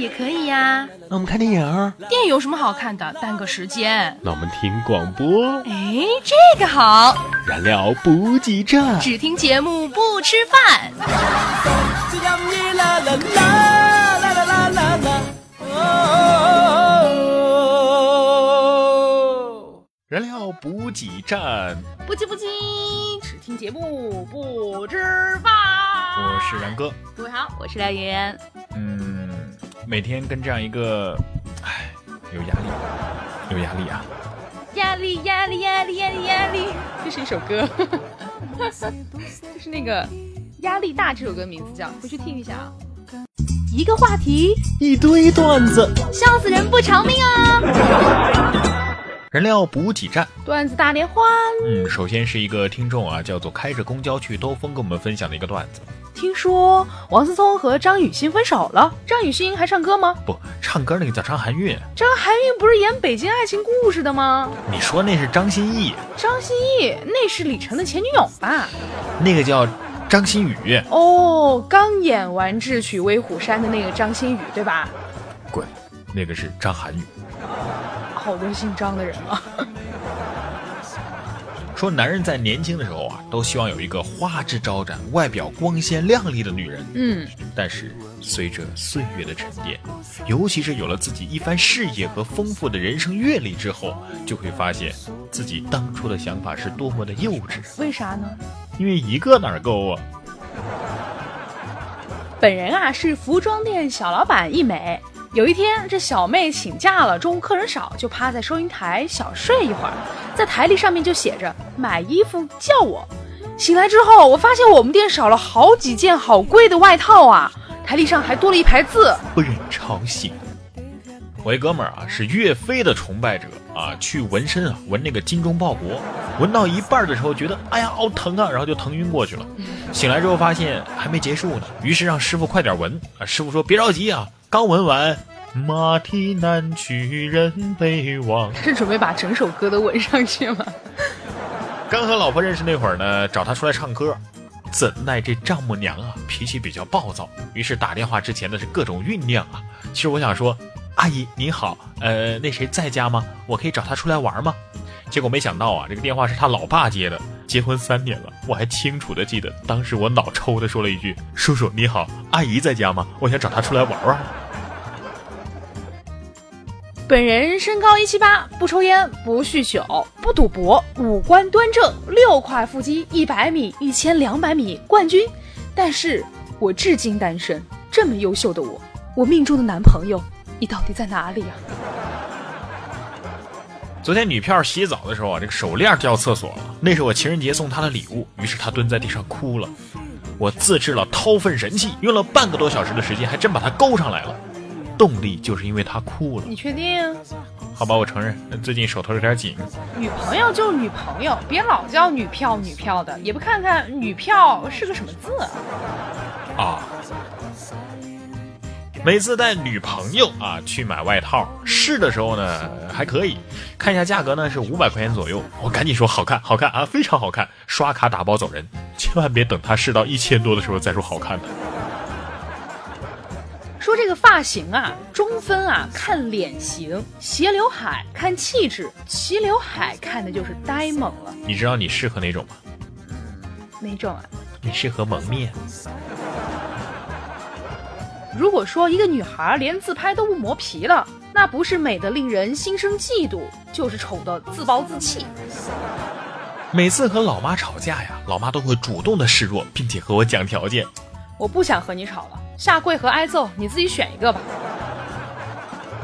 也可以呀。那我们看电影。电影有什么好看的？耽搁时间。那我们听广播。哎，这个好。燃料补给站。只听节目不吃饭。燃料补给站。不急不急，只听节目不吃饭。我是然哥。各位好，我是廖岩。嗯。每天跟这样一个，唉，有压力，有压力啊！压力，压力，压力，压力，压力。这是一首歌，就是那个压力大这首歌名字叫，回去听一下啊。一个话题，一堆段子，笑死人不偿命啊！燃料补给站，段子大联欢。嗯，首先是一个听众啊，叫做开着公交去兜风，跟我们分享的一个段子。听说王思聪和张雨欣分手了，张雨欣还唱歌吗？不，唱歌那个叫张含韵。张含韵不是演《北京爱情故事》的吗？你说那是张歆艺。张歆艺那是李晨的前女友吧？那个叫张馨予。哦，刚演完《智取威虎山》的那个张馨予，对吧？滚，那个是张含韵。好多姓张的人啊。说男人在年轻的时候啊，都希望有一个花枝招展、外表光鲜亮丽的女人。嗯，但是随着岁月的沉淀，尤其是有了自己一番事业和丰富的人生阅历之后，就会发现自己当初的想法是多么的幼稚。为啥呢？因为一个哪够啊？本人啊是服装店小老板一枚。有一天，这小妹请假了，中午客人少，就趴在收银台小睡一会儿，在台历上面就写着“买衣服叫我”。醒来之后，我发现我们店少了好几件好贵的外套啊，台历上还多了一排字，不忍吵醒。我一哥们儿啊是岳飞的崇拜者啊，去纹身啊，纹那个精忠报国，纹到一半的时候觉得哎呀好疼啊，然后就疼晕过去了。醒来之后发现还没结束呢，于是让师傅快点纹啊。师傅说别着急啊。刚闻完，马蹄南去人北往。是准备把整首歌都吻上去吗？刚和老婆认识那会儿呢，找她出来唱歌，怎奈这丈母娘啊脾气比较暴躁，于是打电话之前呢是各种酝酿啊。其实我想说，阿姨您好，呃，那谁在家吗？我可以找他出来玩吗？结果没想到啊，这个电话是他老爸接的。结婚三年了，我还清楚的记得，当时我脑抽的说了一句：“叔叔你好，阿姨在家吗？我想找她出来玩玩。”本人身高一七八，不抽烟，不酗酒，不赌博，五官端正，六块腹肌，一百米、一千两百米冠军。但是我至今单身。这么优秀的我，我命中的男朋友，你到底在哪里呀？昨天女票洗澡的时候啊，这个手链掉厕所了，那是我情人节送她的礼物。于是她蹲在地上哭了。我自制了掏粪神器，用了半个多小时的时间，还真把它勾上来了。动力就是因为他哭了。你确定？好吧，我承认，最近手头有点紧。女朋友就是女朋友，别老叫女票女票的，也不看看女票是个什么字啊。每次带女朋友啊去买外套试的时候呢，还可以看一下价格呢，是五百块钱左右。我赶紧说好看，好看啊，非常好看，刷卡打包走人。千万别等他试到一千多的时候再说好看的。说这个发型啊，中分啊看脸型，斜刘海看气质，齐刘海看的就是呆萌了。你知道你适合哪种吗？哪种啊？你适合蒙面。如果说一个女孩连自拍都不磨皮了，那不是美的令人心生嫉妒，就是丑的自暴自弃。每次和老妈吵架呀，老妈都会主动的示弱，并且和我讲条件。我不想和你吵了，下跪和挨揍，你自己选一个吧。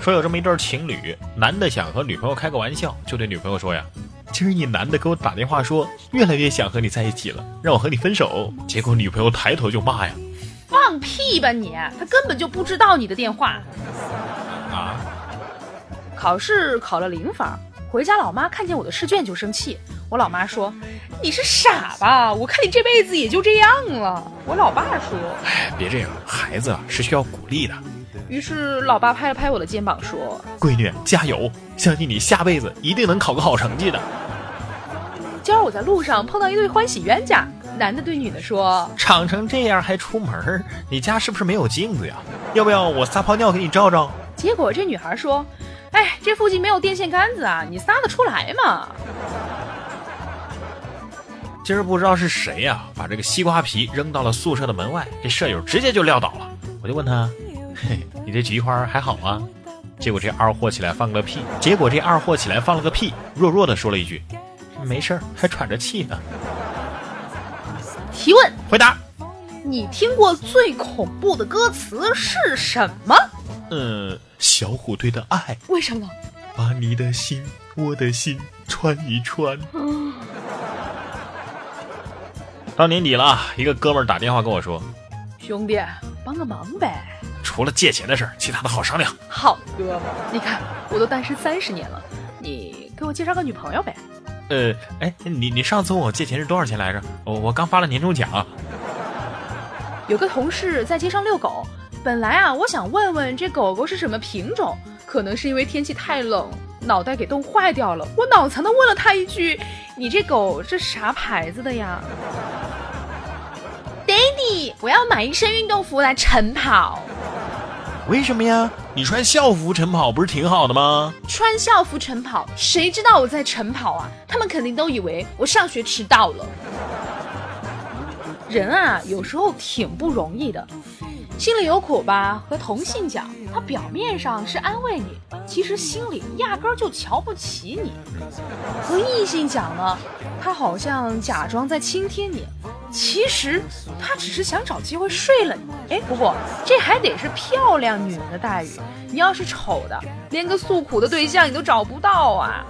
说有这么一对情侣，男的想和女朋友开个玩笑，就对女朋友说呀：“今儿一男的给我打电话说，越来越想和你在一起了，让我和你分手。”结果女朋友抬头就骂呀。放屁吧你！他根本就不知道你的电话。啊！考试考了零分，回家老妈看见我的试卷就生气。我老妈说：“你是傻吧？我看你这辈子也就这样了。”我老爸说哎，别这样，孩子啊是需要鼓励的。：“于是老爸拍了拍我的肩膀说，闺女，加油！相信你下辈子一定能考个好成绩的。今儿我在路上碰到一对欢喜冤家，男的对女的说长成这样还出门，你家是不是没有镜子呀？要不要我撒泡尿给你照照？：‘结果这女孩说，哎，这附近没有电线杆子啊，你撒得出来吗今儿不知道是谁呀、把这个西瓜皮扔到了宿舍的门外，这舍友直接就撂倒了。我就问他，嘿，你这菊花还好吗？结果这二货起来放个屁，结果这二货起来放了个屁，弱弱的说了一句，没事儿，还喘着气呢。？’提问：回答，你听过最恐怖的歌词是什么？呃，小虎队的爱，为什么？把你的心，我的心穿一穿。到年底了，一个哥们儿打电话跟我说，兄弟，帮个忙呗。除了借钱的事儿，其他的好商量。好哥们儿，你看我都单身三十年了，你给我介绍个女朋友呗。呃，哎，你你上次问我借钱是多少钱来着？我我刚发了年终奖。有个同事在街上遛狗，本来啊，我想问问这狗狗是什么品种，可能是因为天气太冷，脑袋给冻坏掉了。我脑残的问了他一句：“你这狗这啥牌子的呀？”Daddy，我要买一身运动服来晨跑。为什么呀？你穿校服晨跑不是挺好的吗？穿校服晨跑，谁知道我在晨跑啊？他们肯定都以为我上学迟到了。人啊，有时候挺不容易的，心里有苦吧，和同性讲，他表面上是安慰你，其实心里压根儿就瞧不起你；和异性讲呢，他好像假装在倾听你，其实他只是想找机会睡了你。哎，不过这还得是漂亮女人的待遇，你要是丑的，连个诉苦的对象你都找不到啊！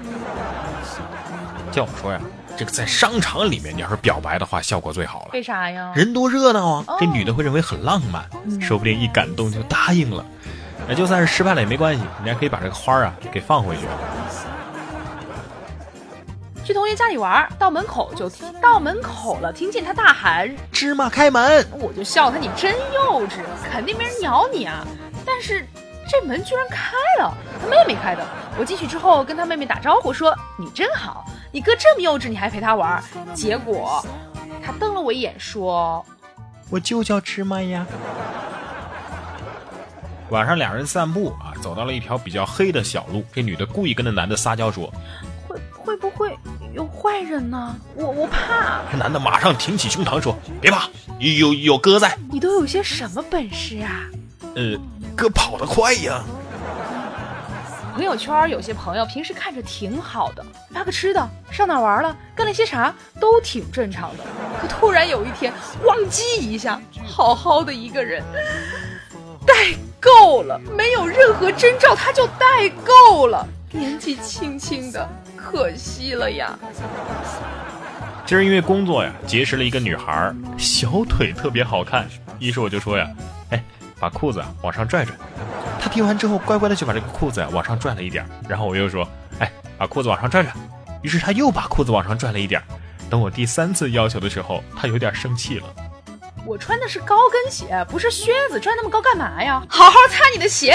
叫我说呀，这个在商场里面，你要是表白的话，效果最好了。为啥呀？人多热闹啊哦，这女的会认为很浪漫，嗯说不定一感动就答应了。那就算是失败了也没关系，你还可以把这个花儿啊给放回去。去同学家里玩，到门口就听到门口了，听见他大喊，芝麻开门，我就笑他你真幼稚，肯定没人鸟你啊！但是这门居然开了，他妹妹开的。我进去之后跟他妹妹打招呼说：“你真好，你哥这么幼稚，你还陪他玩。”结果他瞪了我一眼说我就叫芝麻呀。晚上俩人散步啊，走到了一条比较黑的小路。这女的故意跟那男的撒娇说，：“会会不会有坏人呢？我我怕。这男的马上挺起胸膛说：“别怕，有有有哥在。你都有些什么本事啊？”呃，哥跑得快呀。朋友圈有些朋友平时看着挺好的，发个吃的，上哪玩了，干了些啥，都挺正常的。可突然有一天，咣叽一下，好好的一个人，代购了，没有任何征兆他就代购了，年纪轻轻的，可惜了呀。今儿因为工作呀，结识了一个女孩，小腿特别好看。于是我就说呀，哎，把裤子啊往上拽拽。她听完之后，乖乖的就把这个裤子呀往上拽了一点儿。然后我又说，哎，把裤子往上拽拽。于是他又把裤子往上拽了一点儿。等我第三次要求的时候，他有点生气了。我穿的是高跟鞋，不是靴子，拽那么高干嘛呀？好好擦你的鞋。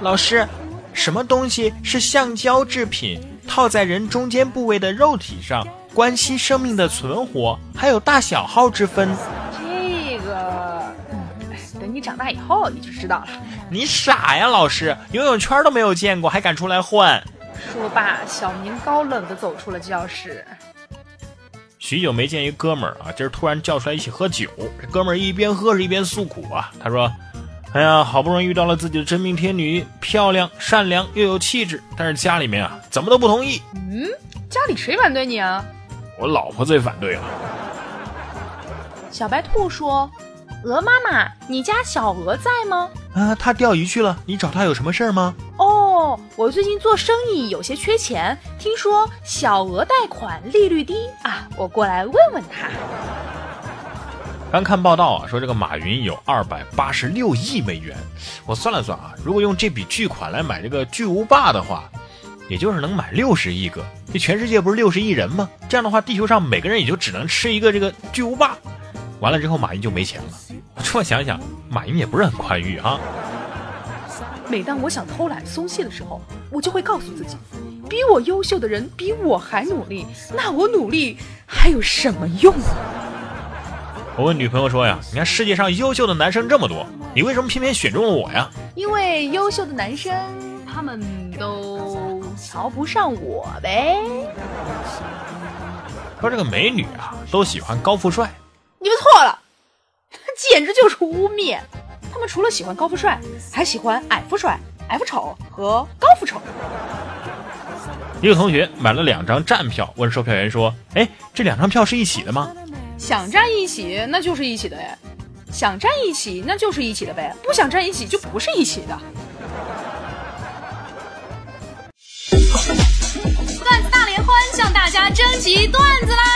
老师，什么东西是橡胶制品，套在人中间部位的肉体上，关系生命的存活，还有大小号之分？长大以后你就知道了。你傻呀，老师，游泳圈都没有见过，还敢出来混？说罢，小明高冷的走出了教室。许久没见一哥们儿啊，今儿突然叫出来一起喝酒。这哥们儿一边喝是一边诉苦啊，他说：“哎呀，好不容易遇到了自己的真命天女，漂亮、善良又有气质，但是家里面啊怎么都不同意。嗯，家里谁反对你啊？我老婆最反对了。小白兔说：“鹅妈妈，你家小鹅在吗啊，它钓鱼去了，你找它有什么事儿吗？？”哦，我最近做生意有些缺钱，听说小额贷款利率低啊，我过来问问他。刚看报道啊，说这个马云有二百八十六亿美元。我算了算啊，如果用这笔巨款来买这个巨无霸的话，也就是能买六十亿个。这全世界不是六十亿人吗？这样的话，地球上每个人也就只能吃一个这个巨无霸。完了之后，马云就没钱了。这么想想，马云也不是很宽裕啊。每当我想偷懒松懈的时候，我就会告诉自己，比我优秀的人比我还努力，那我努力还有什么用啊？我问女朋友说呀：“你看世界上优秀的男生这么多，你为什么偏偏选中了我呀？”因为优秀的男生他们都瞧不上我呗。说这个美女啊，都喜欢高富帅，你们错了，简直就是污蔑。他们除了喜欢高富帅，还喜欢矮富帅、矮富丑和高富丑。一个同学买了两张站票，问售票员说：“哎，这两张票是一起的吗？”想站一起，那就是一起的哎；想站一起，那就是一起的呗；不想站一起，就不是一起的。段子大联欢向大家征集段子啦！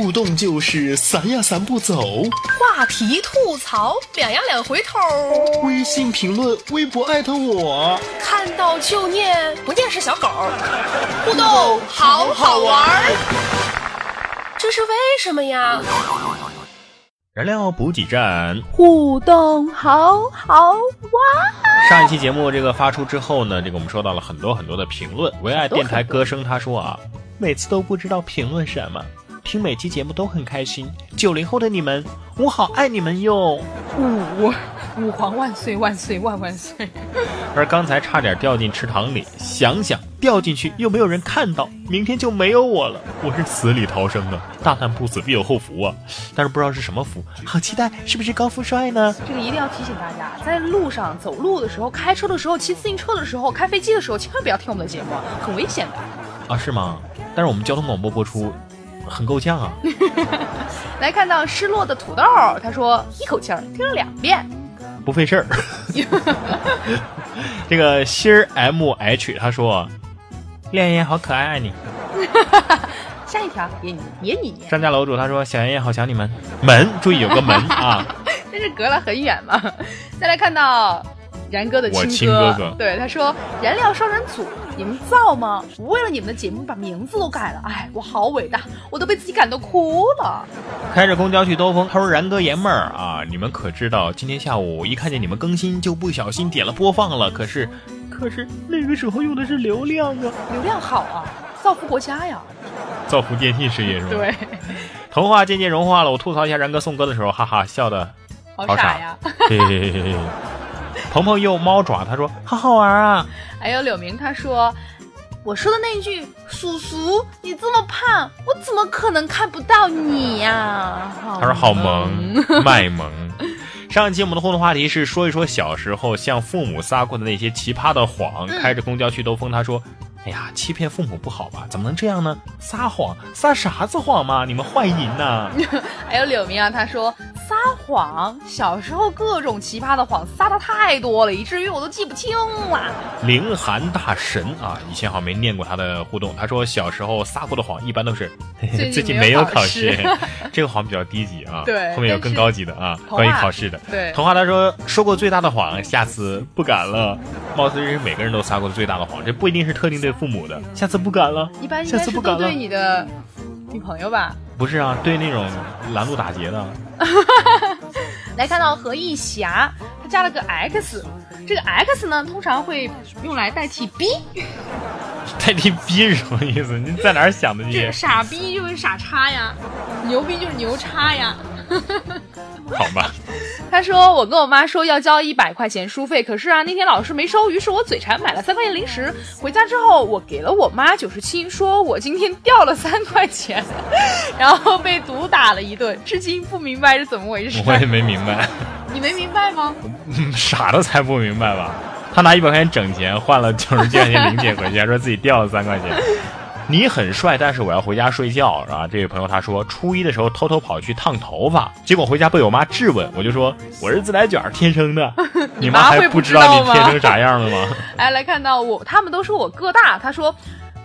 互动就是散呀散不走，话题吐槽两呀两回头，微信评论、微博艾特我，看到就念，不念是小狗。互动好好玩，这是为什么呀？燃料补给站，互动好好玩。上一期节目这个发出之后呢，这个我们收到了很多很多的评论。唯爱电台歌声他说啊，每次都不知道评论什么。听每期节目都很开心，九零后的你们，我好爱你们哟！五五皇万岁万岁万万岁！而刚才差点掉进池塘里，想想掉进去又没有人看到，明天就没有我了。我是死里逃生啊！大难不死必有后福啊！但是不知道是什么福，好期待，是不是高富帅呢？这个一定要提醒大家，在路上走路的时候、开车的时候、骑自行车的时候、开飞机的时候，千万不要听我们的节目，很危险的。啊，是吗？但是我们交通广播播出。很够呛啊！来看到失落的土豆，他说一口气儿听了两遍，不费事儿。这个心儿 M H 他说，恋妍好可爱爱你。下一条也你也你。张家楼主他说小爷爷好想你们，门注意有个门啊。这是隔了很远嘛？再来看到。然哥的亲哥哥，对他说：“燃料双人组，你们造吗？我为了你们的节目把名字都改了，哎，我好伟大，我都被自己感动哭了。”开着公交去兜风，他说：“然哥爷们儿啊，你们可知道，今天下午一看见你们更新，就不小心点了播放了。可是，可是那个时候用的是流量啊，流量好啊，造福国家呀，造福电信事业是吧？对，童话渐渐融化了。我吐槽一下然哥送歌的时候，哈哈，笑的好傻呀。鹏鹏用猫爪，他说好好玩啊。还有柳明，他说我说的那句叔叔，你这么胖，我怎么可能看不到你呀？他说好萌，卖萌。上一期我们的互动话题是说一说小时候向父母撒过的那些奇葩的谎。开着公交去兜风，他说。哎呀，欺骗父母不好吧？怎么能这样呢？撒谎，撒啥子谎嘛？你们坏人呐！还有柳明啊，他说撒谎，小时候各种奇葩的谎撒的太多了，以至于我都记不清了。凌寒大神啊，以前好像没念过他的互动。他说小时候撒过的谎一般都是最近 没有考试，这个谎比较低级啊。对，后面有更高级的啊，关于考试的。对，童话他说说过最大的谎，下次不敢了。貌似这是每个人都撒过的最大的谎，这不一定是特定对。父母的，下次不敢了。一般应该是都对你的女朋友吧？不是啊，对那种拦路打劫的。来看到何一霞，他加了个 X，这个 X 呢，通常会用来代替 B。代替 B 是什么意思？你在哪儿想的这些？傻逼就是傻叉呀，牛逼就是牛叉呀。他说：“我跟我妈说要交一百块钱书费，可是啊，那天老师没收，于是我嘴馋买了三块钱零食。回家之后，我给了我妈九十七，说我今天掉了三块钱，然后被毒打了一顿，至今不明白是怎么回事。”我也没明白，你没明白吗？傻的才不明白吧？他拿一百块钱整钱换了九十七块钱零钱回去，还说自己掉了三块钱。你很帅，但是我要回家睡觉，啊！这位朋友他说，初一的时候偷偷跑去烫头发，结果回家被我妈质问，我就说我是自来卷天生的，你妈还不知道你天生啥样了吗？哎，来看到我，他们都说我个大，他说。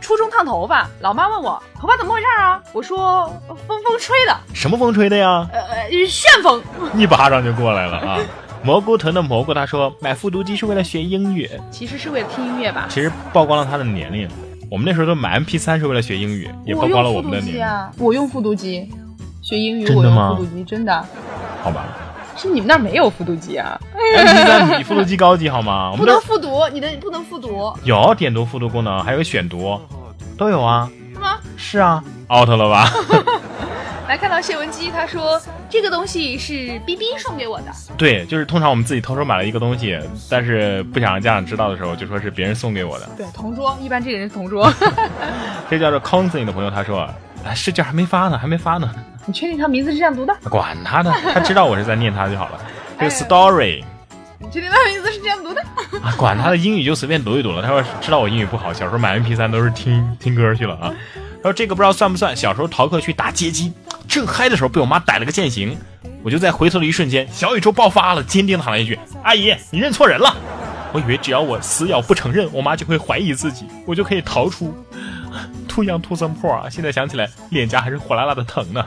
初中烫头发，老妈问我头发怎么回事啊？我说风风吹的。什么风吹的呀？呃呃，旋风。一巴掌就过来了啊！蘑菇屯的蘑菇他说买复读机是为了学英语，其实是为了听音乐吧？其实曝光了他的年龄。我们那时候都买 MP 三是为了学英语，也包括了我们的年龄。我用复读机学英语，真的吗？复读机真的？好吧。是你们那儿没有复读机啊？MP 三比复读机高级好吗？不能复读，你的不能复读。有点读复读功能，还有选读。都有啊？是吗？是啊，out 了吧？来看到谢文姬，他说这个东西是 B B 送给我的。对，就是通常我们自己偷偷买了一个东西，但是不想让家长知道的时候，就说是别人送给我的。对，同桌，一般这个人是同桌。这叫做 counseling 的朋友，他说，哎，试卷还没发呢，还没发呢。你确定他名字是这样读的？管他的，他知道我是在念他就好了。这个 story。你确定他名字是这样读的？啊，管他的英语就随便读一读了。他说知道我英语不好，小时候买 MP 三都是听听歌去了啊。他说这个不知道算不算。小时候逃课去打街机，正嗨的时候被我妈逮了个现行，我就在回头的一瞬间，小宇宙爆发了，坚定的喊了一句：“阿姨，你认错人了。”我以为只要我死咬不承认，我妈就会怀疑自己，我就可以逃出。Too young, too some poor 啊！现在想起来，脸颊还是火辣辣的疼呢。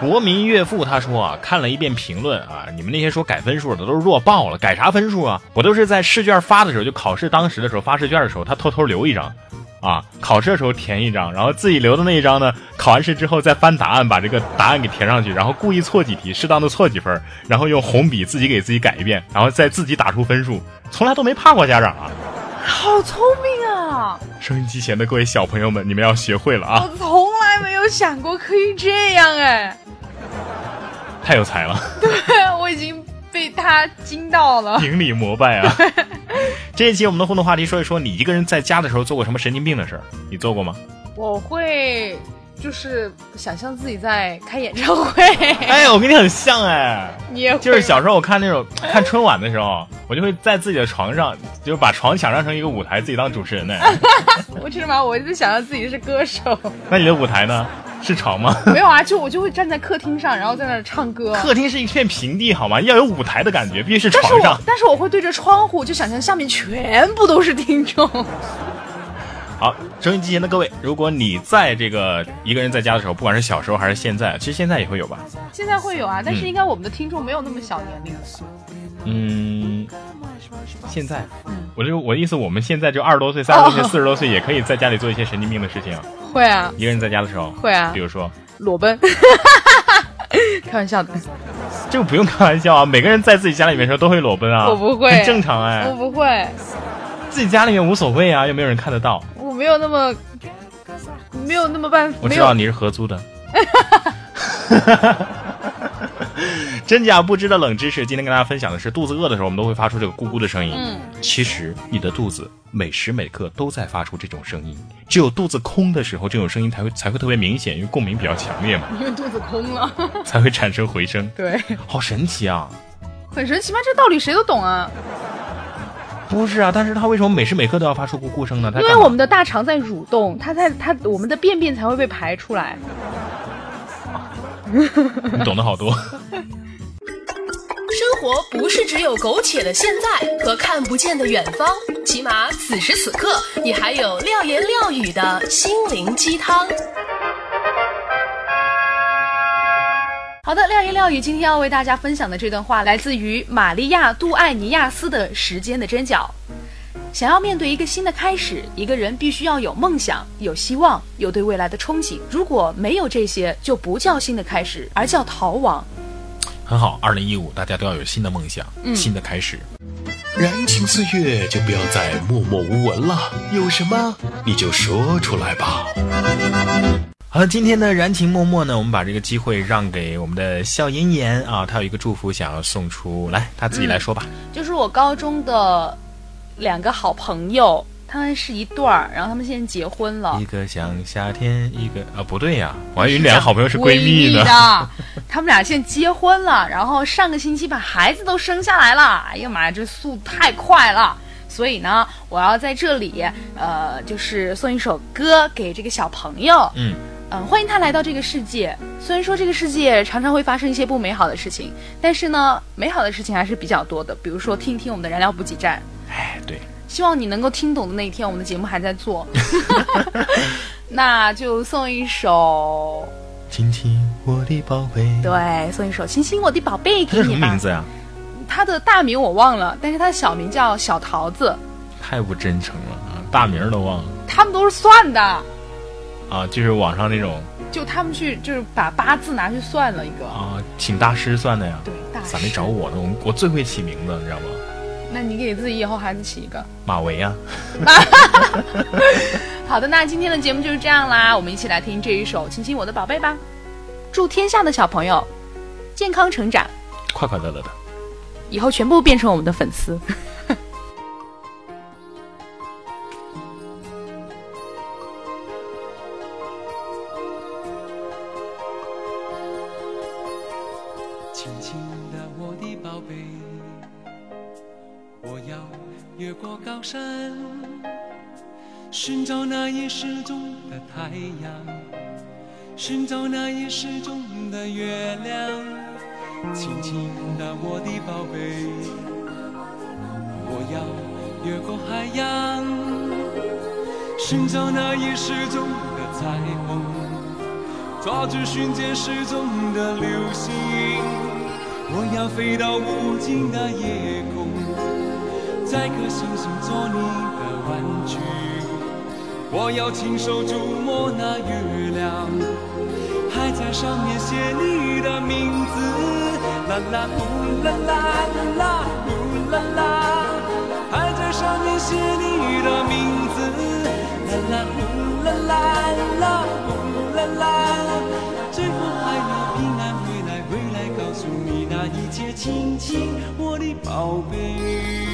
国民岳父他说啊，看了一遍评论啊，你们那些说改分数的都是弱爆了，改啥分数啊？我都是在试卷发的时候，就考试当时的时候发试卷的时候，他偷偷留一张，啊，考试的时候填一张，然后自己留的那一张呢，考完试之后再翻答案，把这个答案给填上去，然后故意错几题，适当的错几分，然后用红笔自己给自己改一遍，然后再自己打出分数，从来都没怕过家长啊，好聪明啊！收音机前的各位小朋友们，你们要学会了啊！我从来没有想过可以这样哎。太有才了！对，我已经被他惊到了，顶礼膜拜啊！这一期我们的互动话题说一说，你一个人在家的时候做过什么神经病的事儿？你做过吗？我会就是想象自己在开演唱会。哎，我跟你很像哎，你也就是小时候我看那种看春晚的时候，我就会在自己的床上，就是把床想象成一个舞台，自己当主持人呢。我知道吗？我就想象自己是歌手。那你的舞台呢？是床吗？没有啊，就我就会站在客厅上，然后在那儿唱歌。客厅是一片平地，好吗？要有舞台的感觉，必须是床上。但是我但是我会对着窗户，就想象下面全部都是听众。好，收音机前的各位，如果你在这个一个人在家的时候，不管是小时候还是现在，其实现在也会有吧？现在会有啊，但是应该我们的听众没有那么小年龄了。嗯，现在，我就我的意思，我们现在就二十多岁、三十多岁、四十多岁，也可以在家里做一些神经病的事情。会啊，一个人在家的时候会啊，比如说。裸奔，开玩笑。的，这个不用开玩笑啊，每个人在自己家里面时候都会裸奔啊，我不会，很正常哎，我不会，自己家里面无所谓啊，又没有人看得到，我没有那么没有那么办法，我知道你是合租的。真假不知的冷知识，今天跟大家分享的是，肚子饿的时候，我们都会发出这个咕咕的声音。嗯，其实你的肚子每时每刻都在发出这种声音，只有肚子空的时候，这种声音才会才会特别明显，因为共鸣比较强烈嘛。因为肚子空了，才会产生回声。对，好神奇啊！很神奇吗？这道理谁都懂啊。不是啊，但是它为什么每时每刻都要发出咕咕声呢？因为我们的大肠在蠕动，它在它我们的便便才会被排出来。你懂得好多。生活不是只有苟且的现在和看不见的远方，起码此时此刻，你还有廖言廖语的心灵鸡汤。好的，廖言廖语今天要为大家分享的这段话，来自于玛利亚·杜艾尼亚斯的《时间的针脚》。想要面对一个新的开始，一个人必须要有梦想、有希望、有对未来的憧憬。如果没有这些，就不叫新的开始，而叫逃亡。很好，二零一五，大家都要有新的梦想，新的开始。燃情岁月，就不要再默默无闻了。有什么你就说出来吧。好了，今天的燃情默默呢，我们把这个机会让给我们的笑颜颜啊，他有一个祝福想要送出来，他自己来说吧。就是我高中的。两个好朋友，他们是一对儿，然后他们现在结婚了。一个像夏天，一个啊不对呀，我还以为两个好朋友是闺蜜呢。他们俩现在结婚了，然后上个星期把孩子都生下来了。哎呀妈呀，这速度太快了！所以呢，我要在这里，呃，就是送一首歌给这个小朋友，嗯嗯，欢迎他来到这个世界。虽然说这个世界常常会发生一些不美好的事情，但是呢，美好的事情还是比较多的。比如说，听一听我们的燃料补给站。哎，对，希望你能够听懂的那一天，我们的节目还在做。那就送一首，亲亲我的宝贝，对，送一首《亲亲我的宝贝》他叫什给你吧。么名字呀？他的大名我忘了，但是他的小名叫小桃子。太不真诚了啊，大名都忘了他们都是算的，啊，就是网上那种就他们去就是把八字拿去算了一个。啊，请大师算的呀。对，大师咋没找我呢？我我最会起名字，你知道吗？那你给自己以后孩子起一个。马维啊，好的，那今天的节目就是这样啦，我们一起来听这一首《亲亲我的宝贝》吧。祝天下的小朋友健康成长，快快乐乐的。以后全部变成我们的粉丝。寻找那已失踪的月亮。轻轻的，我的宝贝，我要越过海洋，寻找那已失踪的彩虹。抓住瞬间失踪的流星，我要飞到无尽的夜空，摘颗星星做你的玩具。我要亲手触摸那月亮，在上面写你的名字。啦啦呼啦啦啦呼啦啦，还在上面写你的名字。啦啦呼啦啦啦呼啦啦，最后还要平安回来，回来告诉你那一切，亲亲我的宝贝。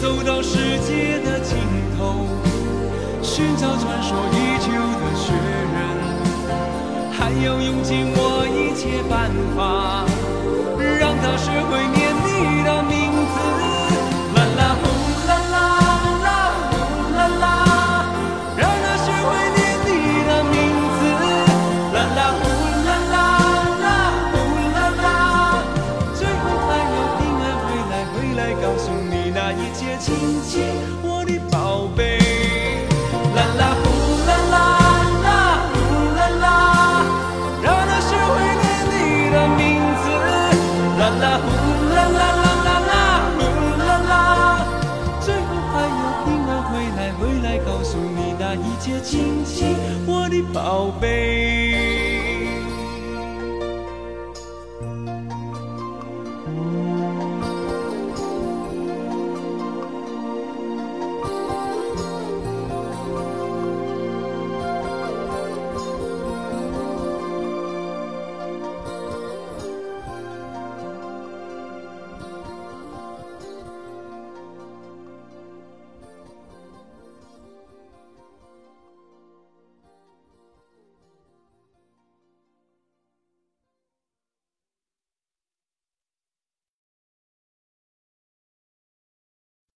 走到世界的尽头，寻找传说已久的雪人，还要用尽我一切办法，让他学会我的宝贝。